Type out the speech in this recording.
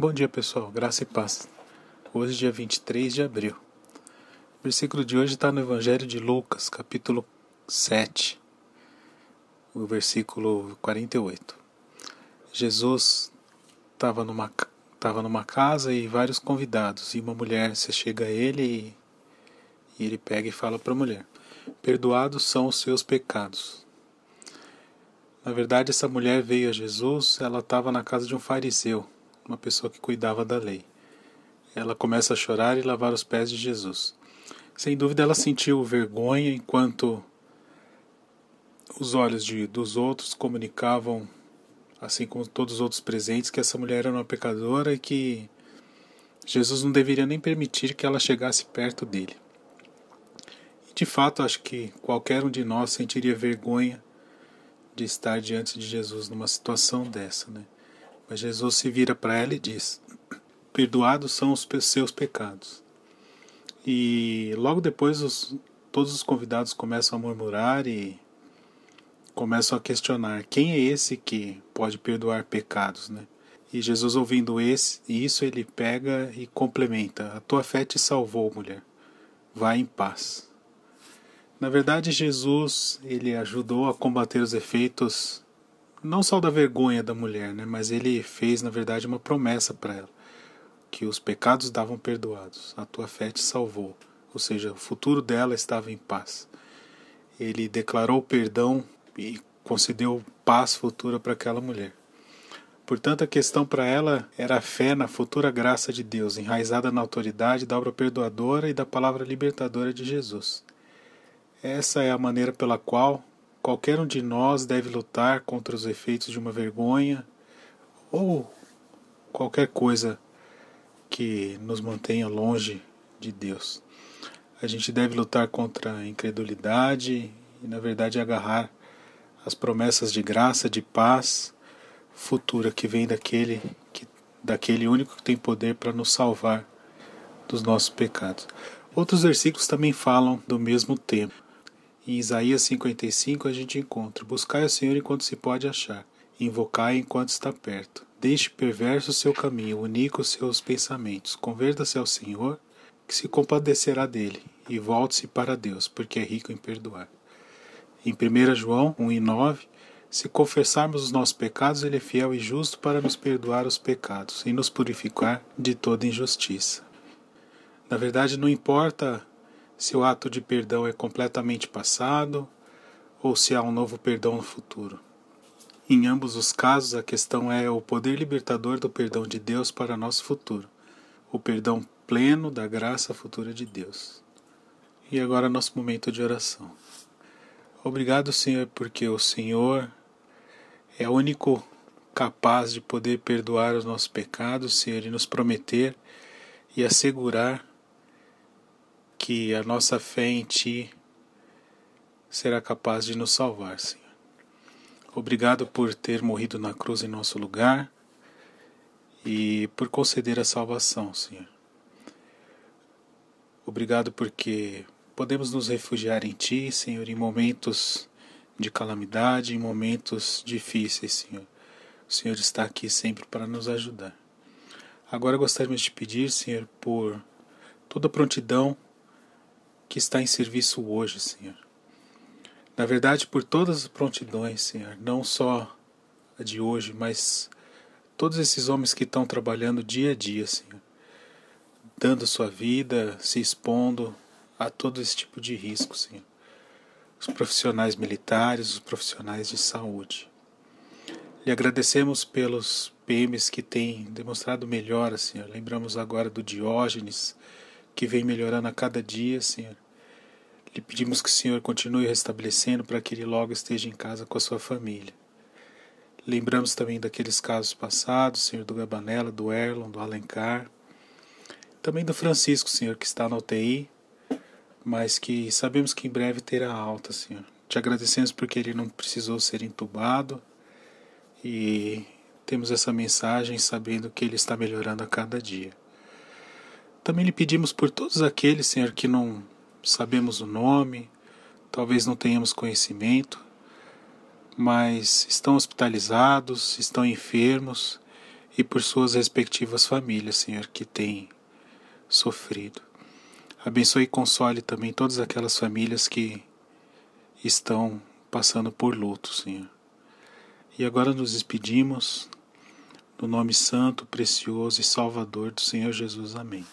Bom dia, pessoal. Graça e paz. Hoje, dia 23 de abril. O versículo de hoje está no Evangelho de Lucas, capítulo 7, o versículo 48. Jesus estava numa, tava numa casa e vários convidados, e uma mulher se chega a ele e, e ele pega e fala para a mulher: Perdoados são os seus pecados. Na verdade, essa mulher veio a Jesus, ela estava na casa de um fariseu uma pessoa que cuidava da lei. Ela começa a chorar e lavar os pés de Jesus. Sem dúvida, ela sentiu vergonha enquanto os olhos de, dos outros comunicavam, assim como todos os outros presentes, que essa mulher era uma pecadora e que Jesus não deveria nem permitir que ela chegasse perto dele. E de fato, acho que qualquer um de nós sentiria vergonha de estar diante de Jesus numa situação dessa, né? Mas Jesus se vira para ela e diz: Perdoados são os seus pecados. E logo depois os, todos os convidados começam a murmurar e começam a questionar quem é esse que pode perdoar pecados, né? E Jesus ouvindo esse, isso ele pega e complementa: A tua fé te salvou, mulher. Vá em paz. Na verdade, Jesus ele ajudou a combater os efeitos não só da vergonha da mulher, né, mas ele fez, na verdade, uma promessa para ela, que os pecados davam perdoados, a tua fé te salvou, ou seja, o futuro dela estava em paz. Ele declarou perdão e concedeu paz futura para aquela mulher. Portanto, a questão para ela era a fé na futura graça de Deus, enraizada na autoridade da obra perdoadora e da palavra libertadora de Jesus. Essa é a maneira pela qual Qualquer um de nós deve lutar contra os efeitos de uma vergonha ou qualquer coisa que nos mantenha longe de Deus. A gente deve lutar contra a incredulidade e, na verdade, agarrar as promessas de graça, de paz futura que vem daquele, que, daquele único que tem poder para nos salvar dos nossos pecados. Outros versículos também falam do mesmo tema. Em Isaías 55 a gente encontra: Buscai o Senhor enquanto se pode achar, invocai enquanto está perto. Deixe perverso o seu caminho, unico os seus pensamentos. Converta-se ao Senhor, que se compadecerá dele, e volte-se para Deus, porque é rico em perdoar. Em 1 João 1 e 9, se confessarmos os nossos pecados, ele é fiel e justo para nos perdoar os pecados e nos purificar de toda injustiça. Na verdade, não importa se o ato de perdão é completamente passado ou se há um novo perdão no futuro. Em ambos os casos, a questão é o poder libertador do perdão de Deus para nosso futuro, o perdão pleno da graça futura de Deus. E agora nosso momento de oração. Obrigado, Senhor, porque o Senhor é o único capaz de poder perdoar os nossos pecados, Senhor, e nos prometer e assegurar que a nossa fé em Ti será capaz de nos salvar, Senhor. Obrigado por ter morrido na cruz em nosso lugar e por conceder a salvação, Senhor. Obrigado porque podemos nos refugiar em Ti, Senhor, em momentos de calamidade, em momentos difíceis, Senhor. O Senhor está aqui sempre para nos ajudar. Agora gostaríamos de pedir, Senhor, por toda prontidão que está em serviço hoje, Senhor. Na verdade, por todas as prontidões, Senhor, não só a de hoje, mas todos esses homens que estão trabalhando dia a dia, Senhor, dando sua vida, se expondo a todo esse tipo de risco, Senhor. Os profissionais militares, os profissionais de saúde. Lhe agradecemos pelos PMs que têm demonstrado melhora, Senhor. Lembramos agora do Diógenes, que vem melhorando a cada dia, Senhor. Lhe pedimos que o Senhor continue restabelecendo para que ele logo esteja em casa com a sua família. Lembramos também daqueles casos passados, Senhor, do Gabanella, do Erlon, do Alencar. Também do Francisco, Senhor, que está na UTI, mas que sabemos que em breve terá alta, Senhor. Te agradecemos porque ele não precisou ser entubado e temos essa mensagem sabendo que ele está melhorando a cada dia. Também lhe pedimos por todos aqueles, Senhor, que não sabemos o nome, talvez não tenhamos conhecimento, mas estão hospitalizados, estão enfermos e por suas respectivas famílias, Senhor, que têm sofrido. Abençoe e console também todas aquelas famílias que estão passando por luto, Senhor. E agora nos despedimos no nome santo, precioso e salvador do Senhor Jesus. Amém.